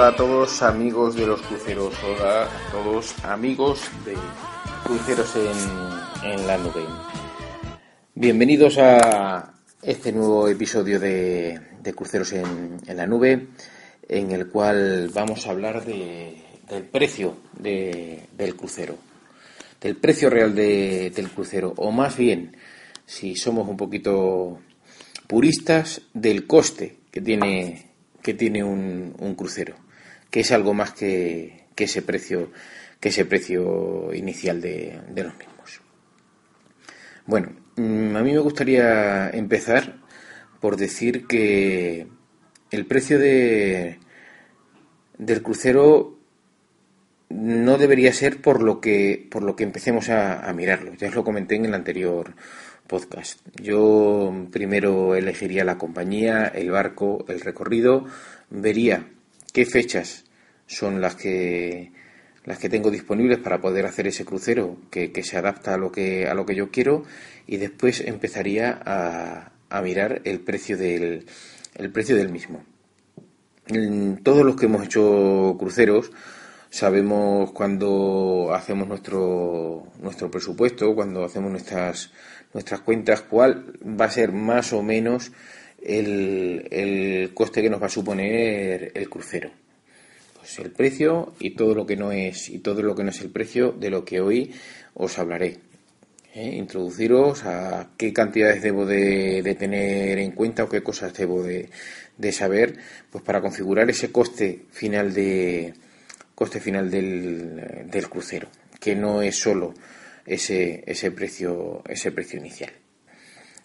Hola a todos amigos de los cruceros, hola a todos amigos de cruceros en, en la nube. Bienvenidos a este nuevo episodio de, Cruceros en, en la nube, en el cual vamos a hablar de- del precio de- del crucero, del precio real de- del crucero, o más bien, si somos un poquito puristas, del coste que tiene, que tiene un crucero, que es algo más que, que ese precio, que ese precio inicial de, de los mismos. Bueno, mm, a mí me gustaría empezar por decir que el precio de, del crucero no debería ser por lo que por lo que empecemos a, a mirarlo. Ya os lo comenté en el anterior podcast. Yo primero elegiría la compañía, el barco, el recorrido, vería qué fechas son las que las que tengo disponibles para poder hacer ese crucero que, que se adapta a lo que a lo que yo quiero y después empezaría a, a mirar el precio del el precio del mismo. Todos los que hemos hecho cruceros sabemos cuando hacemos nuestro, nuestro presupuesto, cuando hacemos nuestras, nuestras cuentas, cuál va a ser más o menos el, el coste que nos va a suponer el crucero. Pues el precio y todo lo que no es, y todo lo que no es el precio de lo que hoy os hablaré. ¿eh? Introduciros a qué cantidades debo de, de tener en cuenta o qué cosas debo de, de saber, pues para configurar ese coste final de coste final del, del crucero, que no es solo ese, ese precio, ese precio inicial.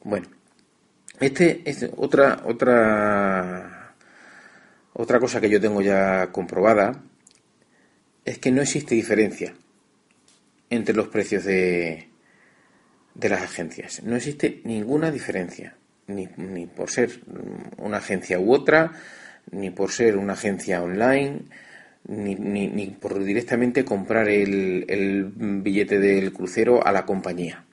Bueno, este es otra, otra, otra cosa que yo tengo ya comprobada es que no existe diferencia entre los precios de, de las agencias. No existe ninguna diferencia, ni, ni por ser una agencia u otra, ni por ser una agencia online, ni, ni, ni por directamente comprar el, el billete del crucero a la compañía.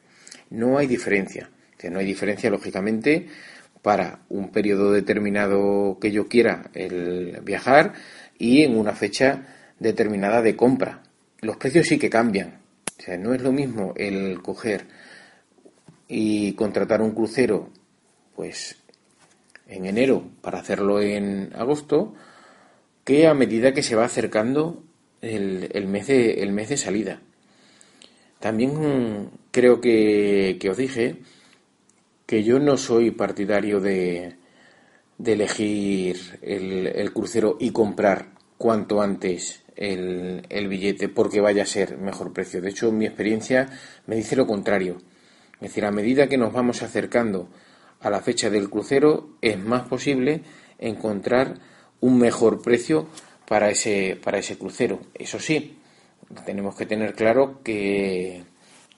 No hay diferencia. Sea, no hay diferencia, lógicamente, para un periodo determinado que yo quiera el viajar y en una fecha determinada de compra. Los precios sí que cambian. O sea, no es lo mismo el coger y contratar un crucero, pues en enero para hacerlo en agosto, que a medida que se va acercando el, el mes, de, el mes de salida. También creo que, que os dije que yo no soy partidario de, de elegir el, el crucero y comprar cuanto antes el, el billete porque vaya a ser mejor precio. De hecho, mi experiencia me dice lo contrario. Es decir, a medida que nos vamos acercando a la fecha del crucero, es más posible encontrar un mejor precio para ese, para ese crucero. Eso sí, tenemos que tener claro que,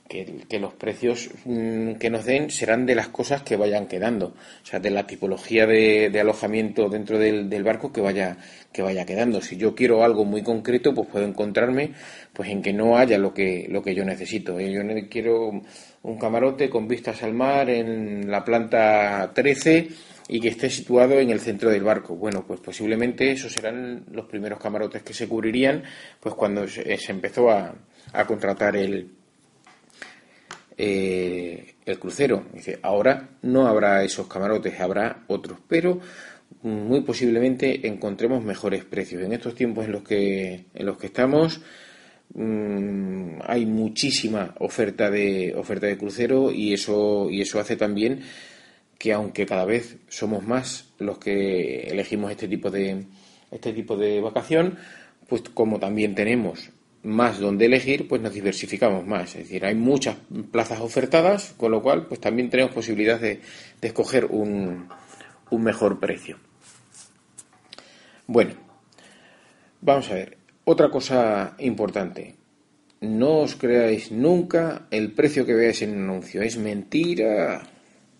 que, los precios mm, que nos den serán de las cosas que vayan quedando, o sea, de la tipología de, alojamiento dentro del, del barco que vaya, que vaya quedando. Si yo quiero algo muy concreto, pues puedo encontrarme pues en que no haya lo que, lo que yo necesito. ¿eh? Yo quiero un camarote con vistas al mar en la planta 13 y que esté situado en el centro del barco. Bueno, pues posiblemente esos serán los primeros camarotes que se cubrirían pues cuando se, se empezó a, a contratar el, eh, el crucero. Dice, ahora no habrá esos camarotes, habrá otros, pero muy posiblemente encontremos mejores precios. En estos tiempos en los que, en los que estamos mm, hay muchísima oferta de oferta de crucero y eso y eso hace también que aunque cada vez somos más los que elegimos este tipo de este tipo de vacación, pues como también tenemos más donde elegir, pues nos diversificamos más. Es decir, hay muchas plazas ofertadas, con lo cual, pues también tenemos posibilidad de, escoger un, mejor precio. Bueno, vamos a ver. Otra cosa importante. No os creáis nunca el precio que veáis en un anuncio. Es mentira.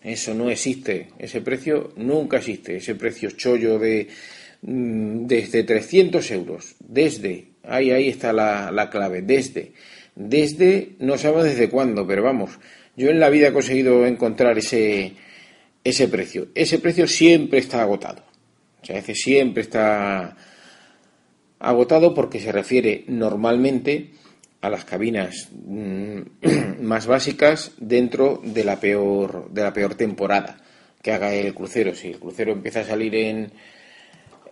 Eso no existe. Ese precio nunca existe. Ese precio chollo de mm, desde 300 euros. Desde. Ahí, ahí está la, la clave. Desde. Desde, no sabemos desde cuándo, pero vamos. Yo en la vida he conseguido encontrar ese, ese precio. Ese precio siempre está agotado. O sea, ese siempre está agotado porque se refiere normalmente a las cabinas mm, más básicas dentro de la peor de la peor temporada que haga el crucero. Si el crucero empieza a salir en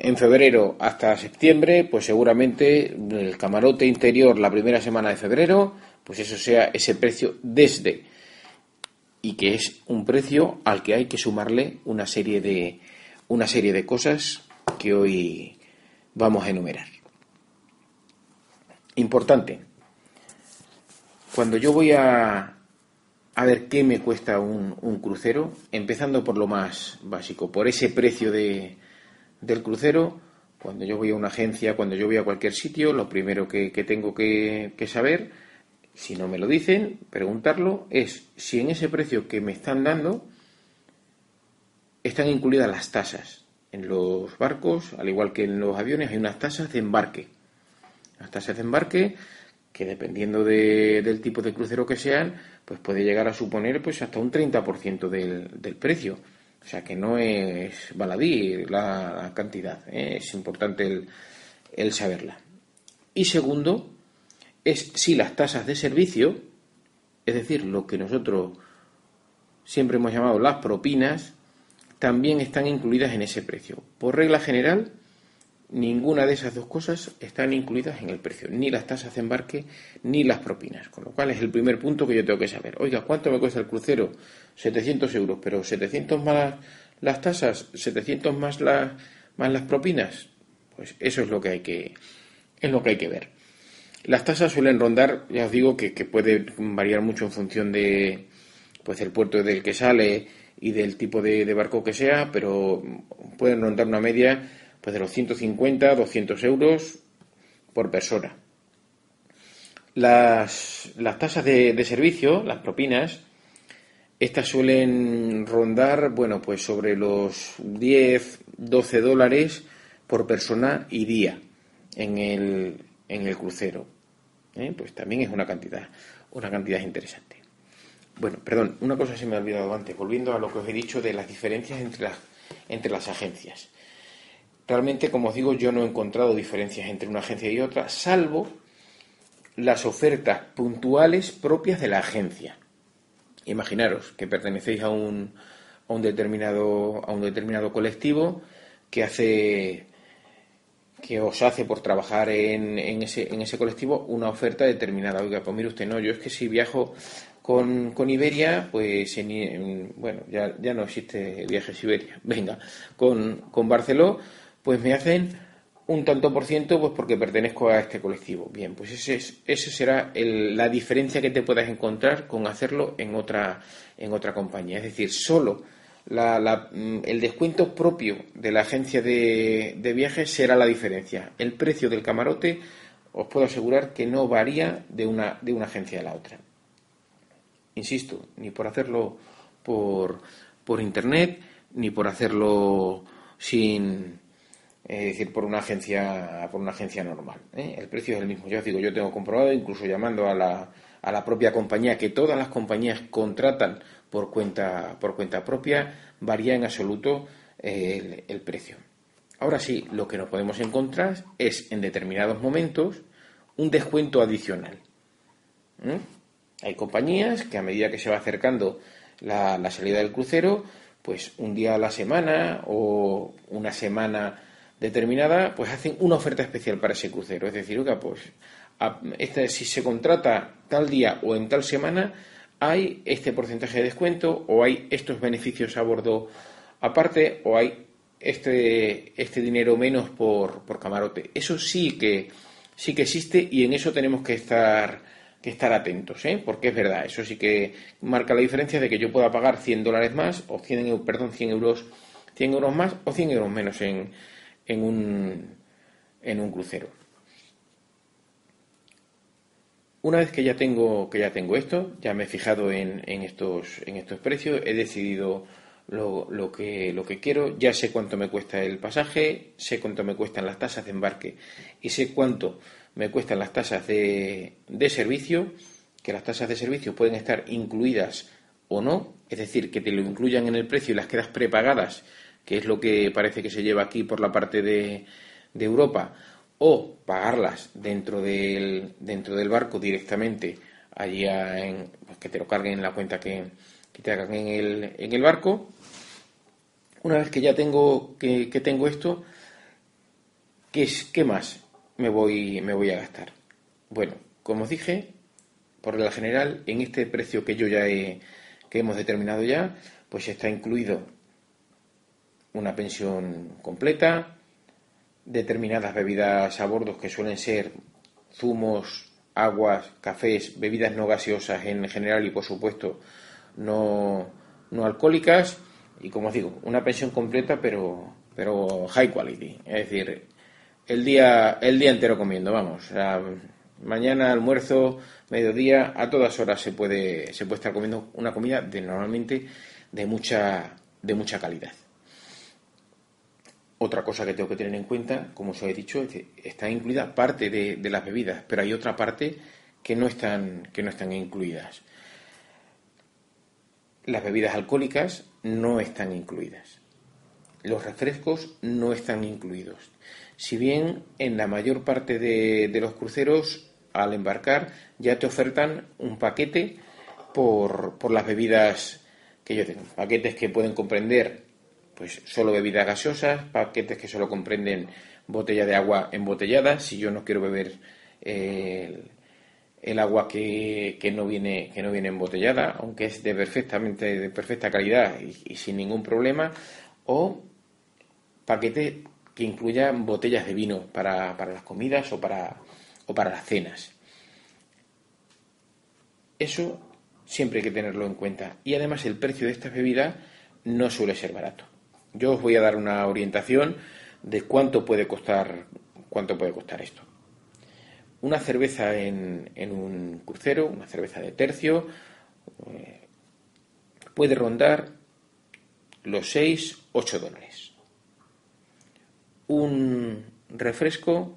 en febrero hasta septiembre, pues seguramente el camarote interior la primera semana de febrero, pues eso sea ese precio desde y que es un precio al que hay que sumarle una serie de una serie de cosas que hoy vamos a enumerar. Importante. Cuando yo voy a, a ver qué me cuesta un, un crucero, empezando por lo más básico, por ese precio de, del crucero, cuando yo voy a una agencia, cuando yo voy a cualquier sitio, lo primero que, tengo que, que saber, si no me lo dicen, preguntarlo, es si en ese precio que me están dando están incluidas las tasas. En los barcos, al igual que en los aviones, hay unas tasas de embarque. Las tasas de embarque que dependiendo de- del tipo de crucero que sean, pues puede llegar a suponer pues hasta un 30% del, del precio. O sea que no es baladí la, cantidad, es importante el saberla. Y segundo, es si las tasas de servicio, es decir, lo que nosotros siempre hemos llamado las propinas, también están incluidas en ese precio. Por regla general, ninguna de esas dos cosas están incluidas en el precio, ni las tasas de embarque ni las propinas. Con lo cual es el primer punto que yo tengo que saber. Oiga, ¿cuánto me cuesta el crucero? 700 euros, pero 700 más las tasas, 700 más, las más las propinas. Pues eso es lo que hay que, es lo que, hay que ver. Las tasas suelen rondar, ya os digo, que, que puede variar mucho en función de pues del puerto del que sale y del tipo de, de barco que sea, pero pueden rondar una media pues de los 150, 200 euros por persona. Las, las tasas de, de servicio, las propinas, estas suelen rondar, bueno, pues sobre los 10, 12 dólares por persona y día en el, en el crucero. ¿eh? Pues también es una cantidad, una cantidad interesante. Bueno, perdón, una cosa se me ha olvidado antes, volviendo a lo que os he dicho de las diferencias entre las, entre las agencias. Realmente, como os digo, yo no he encontrado diferencias entre una agencia y otra, salvo las ofertas puntuales propias de la agencia. Imaginaros que pertenecéis a un, a un determinado a un determinado colectivo que hace que os hace por trabajar en, en ese, en ese colectivo una oferta determinada. Oiga, pues mire usted, no, yo es que si viajo con, con Iberia, pues en, en- bueno, ya, ya no existe viajes Iberia. Venga, con, con Barceló, pues me hacen un tanto por ciento pues porque pertenezco a este colectivo. Bien, pues ese, es, ese será la diferencia que te puedas encontrar con hacerlo en otra, en otra compañía. Es decir, solo mm, el descuento propio de la agencia de, de viajes será la diferencia. El precio del camarote os puedo asegurar que no varía de una, de una agencia a la otra. Insisto, ni por hacerlo por, por internet, ni por hacerlo sin, es decir, por una agencia, por una agencia normal. ¿eh? El precio es el mismo. Ya os digo, yo tengo comprobado, incluso llamando a la, a la propia compañía, que todas las compañías contratan por cuenta, por cuenta propia, varía en absoluto el, precio. Ahora sí, lo que nos podemos encontrar es en determinados momentos un descuento adicional. ¿Mm? Hay compañías que a medida que se va acercando la, la salida del crucero, pues un día a la semana o una semana determinada, pues hacen una oferta especial para ese crucero. Es decir, oiga, pues si se contrata tal día o en tal semana, hay este porcentaje de descuento o hay estos beneficios a bordo aparte o hay este, este dinero menos por, por camarote. Eso sí que, sí que existe y en eso tenemos que estar, que estar atentos, ¿eh? porque es verdad, eso sí que marca la diferencia de que yo pueda pagar 100 dólares más o 100, eu- perdón, 100 euros, 100 euros más o 100 euros menos en, en, un, en un crucero. Una vez que ya tengo, que ya tengo esto, ya me he fijado en, en estos, en estos precios, he decidido lo, lo que, lo que quiero, ya sé cuánto me cuesta el pasaje, sé cuánto me cuestan las tasas de embarque y sé cuánto me cuestan las tasas de, de servicio, que las tasas de servicio pueden estar incluidas o no, es decir, que te lo incluyan en el precio y las quedas prepagadas, que es lo que parece que se lleva aquí por la parte de, de Europa, o pagarlas dentro del, dentro del barco directamente, allí en, pues que te lo carguen en la cuenta que, que te hagan en el, en el barco. Una vez que ya tengo, que, que tengo esto, ¿qué, es, ¿qué más me voy, me voy a gastar? Bueno, como os dije, por regla general, en este precio que yo ya he, que hemos determinado ya, pues está incluido una pensión completa, determinadas bebidas a bordo que suelen ser zumos, aguas, cafés, bebidas no gaseosas en general y por supuesto no, no alcohólicas. Y como os digo, una pensión completa pero, pero high quality, es decir, el día, el día entero comiendo, vamos, mañana, almuerzo, mediodía, a todas horas se puede, se puede estar comiendo una comida de normalmente de mucha, de mucha calidad. Otra cosa que tengo que tener en cuenta, como os he dicho, está incluida parte de, de las bebidas, pero hay otra parte que no están, que no están incluidas. Las bebidas alcohólicas no están incluidas. Los refrescos no están incluidos. Si bien en la mayor parte de, de los cruceros, al embarcar, ya te ofertan un paquete por, por las bebidas que yo tengo. Paquetes que pueden comprender pues solo bebidas gaseosas, paquetes que solo comprenden botella de agua embotellada, si yo no quiero beber eh, el, agua que, que no viene que no viene embotellada, aunque es de perfectamente de perfecta calidad y, sin ningún problema, o paquete que incluya botellas de vino para, para las comidas o para, o para las cenas. Eso siempre hay que tenerlo en cuenta. Y además el precio de estas bebidas no suele ser barato. Yo os voy a dar una orientación de cuánto puede costar, cuánto puede costar esto. Una cerveza en, en un crucero, una cerveza de tercio, eh, puede rondar los 6-8 dólares. Un refresco,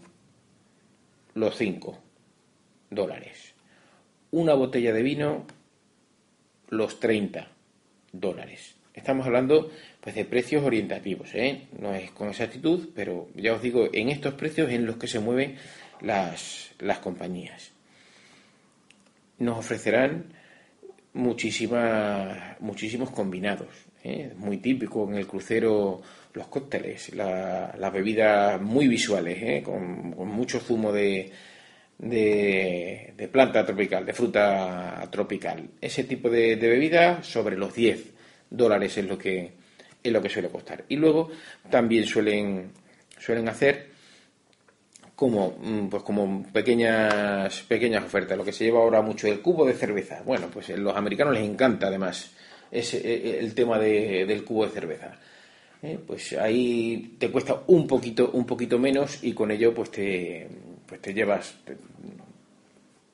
los 5 dólares. Una botella de vino, los 30 dólares. Estamos hablando pues de precios orientativos, ¿eh? no es con exactitud, pero ya os digo, en estos precios en los que se mueven las, las compañías. Nos ofrecerán muchísimas, muchísimos combinados. ¿eh? Muy típico en el crucero los cócteles, la- las bebidas muy visuales, ¿eh? con, mucho zumo de, de, planta tropical, de fruta tropical. Ese tipo de, de bebida sobre los 10 dólares es lo que es lo que suele costar. Y luego también suelen suelen hacer como mm, pues como pequeñas pequeñas ofertas, lo que se lleva ahora mucho el cubo de cerveza. Bueno, pues a los americanos les encanta además ese, eh, el tema de- del cubo de cerveza. ¿eh? Pues ahí te cuesta un poquito un poquito menos y con ello pues te pues te llevas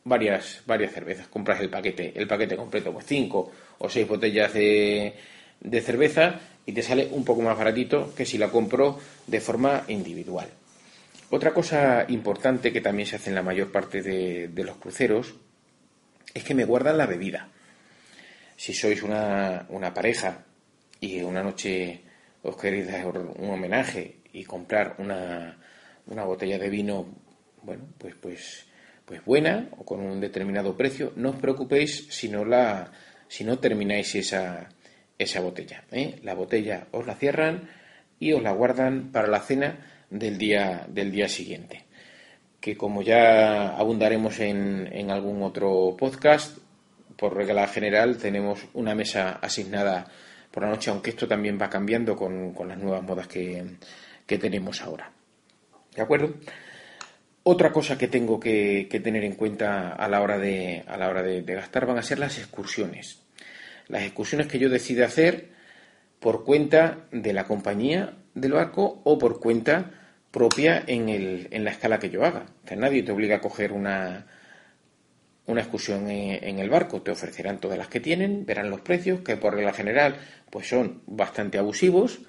varias, varias cervezas. Compras el paquete, el paquete completo, pues cinco o seis botellas de, de cerveza y te sale un poco más baratito que si la compro de forma individual. Otra cosa importante que también se hace en la mayor parte de, de los cruceros es que me guardan la bebida. Si sois una, una pareja y una noche os queréis dar un homenaje y comprar una, una botella de vino, bueno, pues, pues, pues buena o con un determinado precio, no os preocupéis si no, la, si no termináis esa, esa botella. ¿eh? La botella os la cierran y os la guardan para la cena del día, del día siguiente. Que como ya abundaremos en, en algún otro podcast, por regla general tenemos una mesa asignada por la noche, aunque esto también va cambiando con, con las nuevas modas que, que tenemos ahora. ¿De acuerdo? Otra cosa que tengo que, tener en cuenta a la hora, de, a la hora de gastar van a ser las excursiones. Las excursiones que yo decida hacer por cuenta de la compañía del barco o por cuenta propia en, el, en la escala que yo haga. O sea, nadie te obliga a coger una, una excursión en, en el barco. Te ofrecerán todas las que tienen, verán los precios, que por regla general pues son bastante abusivos.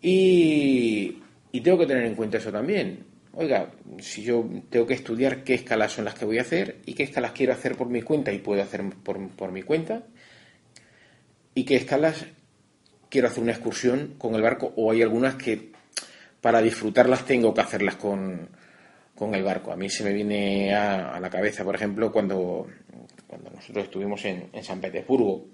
Y, y tengo que tener en cuenta eso también. Oiga, si yo tengo que estudiar qué escalas son las que voy a hacer y qué escalas quiero hacer por mi cuenta y puedo hacer por, por mi cuenta, y qué escalas quiero hacer una excursión con el barco, o hay algunas que para disfrutarlas tengo que hacerlas con, con el barco. A mí se me viene a, la cabeza, por ejemplo, cuando, cuando nosotros estuvimos en, en San Petersburgo.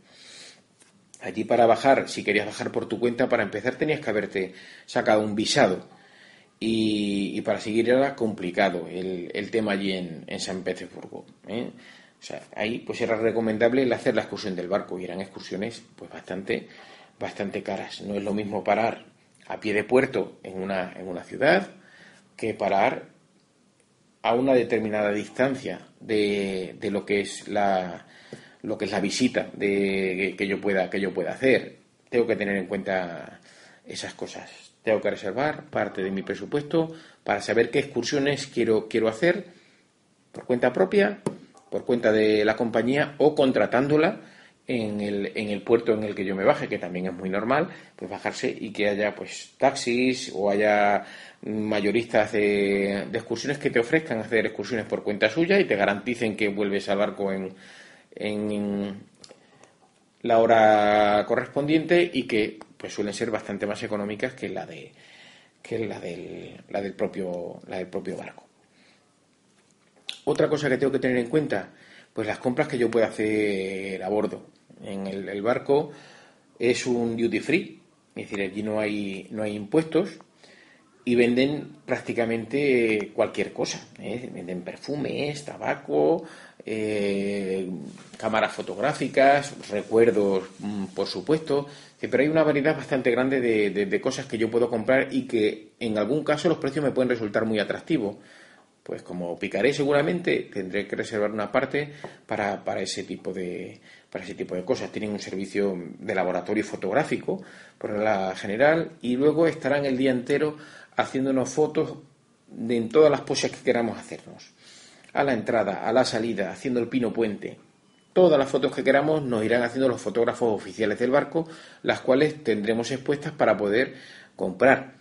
Allí para bajar, si querías bajar por tu cuenta, para empezar tenías que haberte sacado un visado. Y, para seguir era complicado el, el tema allí en, en San Petersburgo. ¿eh? O sea, ahí pues era recomendable el hacer la excursión del barco y eran excursiones pues bastante, bastante caras. No es lo mismo parar a pie de puerto en una, en una ciudad que parar a una determinada distancia de, de lo que es la lo que es la visita de, que yo pueda que yo pueda hacer. Tengo que tener en cuenta esas cosas. Tengo que reservar parte de mi presupuesto para saber qué excursiones quiero, quiero hacer por cuenta propia, por cuenta de la compañía o contratándola en el, en el puerto en el que yo me baje, que también es muy normal, pues bajarse y que haya pues taxis o haya mayoristas de, de excursiones que te ofrezcan hacer excursiones por cuenta suya y te garanticen que vuelves al barco en, en la hora correspondiente y que pues suelen ser bastante más económicas que la de que la del, la del propio la del propio barco. Otra cosa que tengo que tener en cuenta, pues las compras que yo pueda hacer a bordo. En el, barco es un duty free, es decir, allí no hay no hay impuestos y venden prácticamente cualquier cosa. ¿eh? Venden perfumes, tabaco, eh, cámaras fotográficas, recuerdos, mm, por supuesto, pero hay una variedad bastante grande de, de, de, cosas que yo puedo comprar y que en algún caso los precios me pueden resultar muy atractivos. Pues como picaré seguramente, tendré que reservar una parte para, para, ese tipo de, para ese tipo de cosas. Tienen un servicio de laboratorio fotográfico, por la general, y luego estarán el día entero haciéndonos fotos de en todas las poses que queramos hacernos a la entrada, a la salida, haciendo el pino puente. Todas las fotos que queramos nos irán haciendo los fotógrafos oficiales del barco, las cuales tendremos expuestas para poder comprar.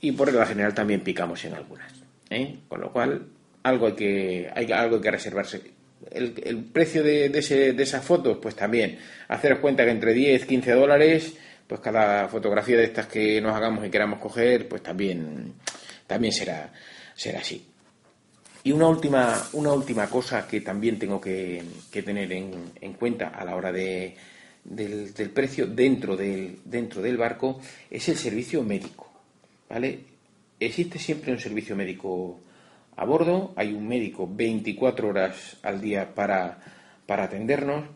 Y por regla general también picamos en algunas. ¿eh? Con lo cual, algo hay que, algo que reservarse. El, precio de, de, esas fotos, pues también, haceros cuenta que entre 10 15 dólares, pues cada fotografía de estas que nos hagamos y queramos coger, pues también, también será, será así. Y una última, una última cosa que también tengo que, tener en, en, cuenta a la hora de, del, del, precio dentro del, dentro del barco es el servicio médico. ¿vale? Existe siempre un servicio médico a bordo, hay un médico 24 horas al día para, para atendernos,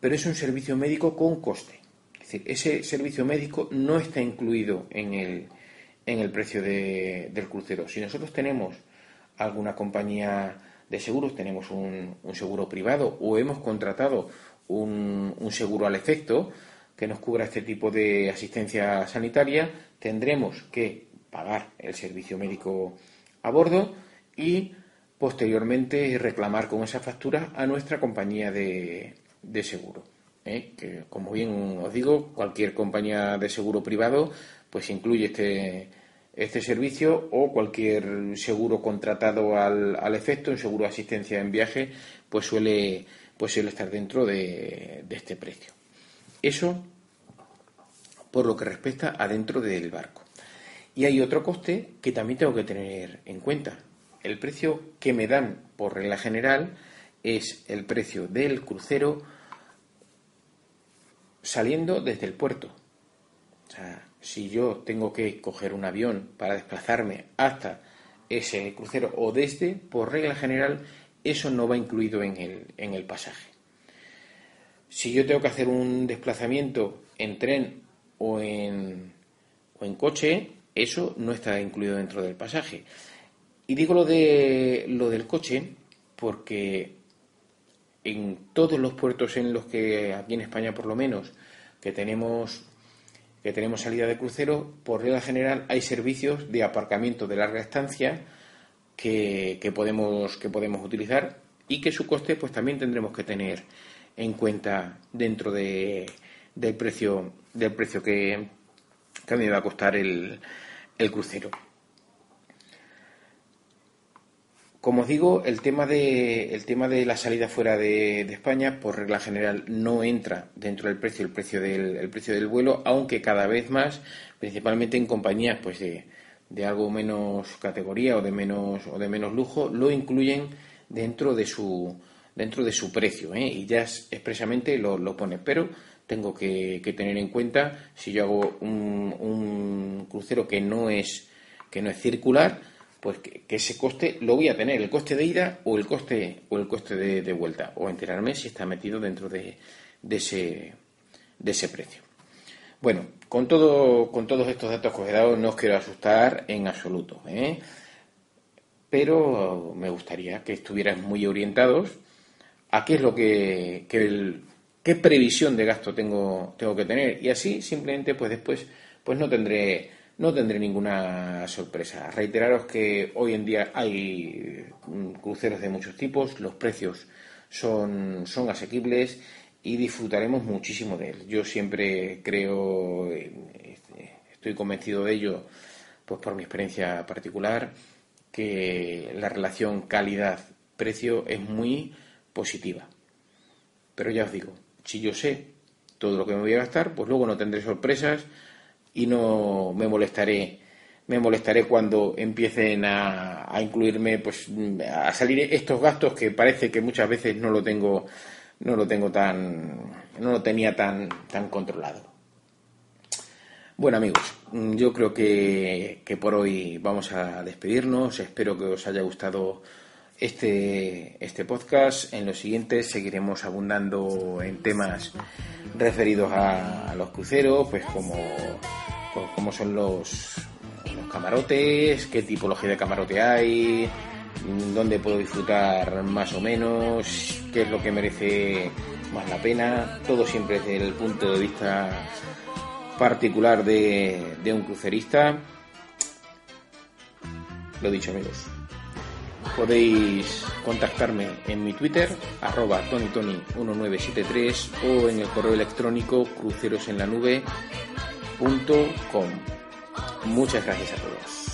pero es un servicio médico con coste. Es decir, ese servicio médico no está incluido en el, en el precio de, del crucero. Si nosotros tenemos alguna compañía de seguros, tenemos un, seguro privado o hemos contratado un, seguro al efecto que nos cubra este tipo de asistencia sanitaria, tendremos que pagar el servicio médico a bordo y posteriormente reclamar con esa factura a nuestra compañía de, de seguro. ¿eh? Que, como bien os digo, cualquier compañía de seguro privado pues incluye este, este servicio o cualquier seguro contratado al, al, efecto, un seguro de asistencia en viaje, pues suele, pues suele estar dentro de, de este precio. Eso por lo que respecta a dentro del barco. Y hay otro coste que también tengo que tener en cuenta. El precio que me dan por regla general es el precio del crucero saliendo desde el puerto. Si yo tengo que coger un avión para desplazarme hasta ese crucero o desde, por regla general, eso no va incluido en el, en el pasaje. Si yo tengo que hacer un desplazamiento en tren o en, o en coche, eso no está incluido dentro del pasaje. Y digo lo, de, lo del coche porque en todos los puertos en los que, aquí en España por lo menos, que tenemos, que tenemos salida de crucero, por regla general hay servicios de aparcamiento de larga estancia que, que podemos, que podemos utilizar y que su coste pues también tendremos que tener en cuenta dentro de, del precio del precio que, que a mí me va a costar el, el crucero. Como os digo, el tema de, el tema de la salida fuera de, España, por regla general, no entra dentro del precio, el precio del, el precio del vuelo, aunque cada vez más, principalmente en compañías pues de, de algo menos categoría o de menos, o de menos lujo, lo incluyen dentro de su, dentro de su precio ¿eh? y ya expresamente lo, lo pone. Pero tengo que, que, tener en cuenta si yo hago un, un, crucero que no es que no es circular, pues que, ese coste lo voy a tener, el coste de ida o el coste o el coste de, vuelta, o enterarme si está metido dentro de, de, ese, de ese precio. Bueno, con, todo, con todos estos datos que os he dado no os quiero asustar en absoluto, ¿eh? pero me gustaría que estuvierais muy orientados a qué es lo que, que el, qué previsión de gasto tengo, tengo que tener y así simplemente pues después pues no tendré no tendré ninguna sorpresa. Reiteraros que hoy en día hay cruceros de muchos tipos, los precios son, son asequibles y disfrutaremos muchísimo de él. Yo siempre creo, estoy convencido de ello, pues por mi experiencia particular, que la relación calidad-precio es muy positiva. Pero ya os digo, si yo sé todo lo que me voy a gastar, pues luego no tendré sorpresas y no me molestaré me molestaré cuando empiecen a, a, incluirme pues a salir estos gastos que parece que muchas veces no lo tengo no lo tengo tan no lo tenía tan tan controlado. Bueno amigos yo creo que, que por hoy vamos a despedirnos. Espero que os haya gustado este, este podcast. En los siguientes seguiremos abundando en temas referidos a, los cruceros, pues como, pues como son los, los camarotes, qué tipología de camarote hay, dónde puedo disfrutar más o menos, qué es lo que merece más la pena, todo siempre desde el punto de vista particular de, de un crucerista. Lo dicho amigos, podéis contactarme en mi Twitter, arroba tonytony1973 o en el correo electrónico crucerosenlanube.com. Muchas gracias a todos.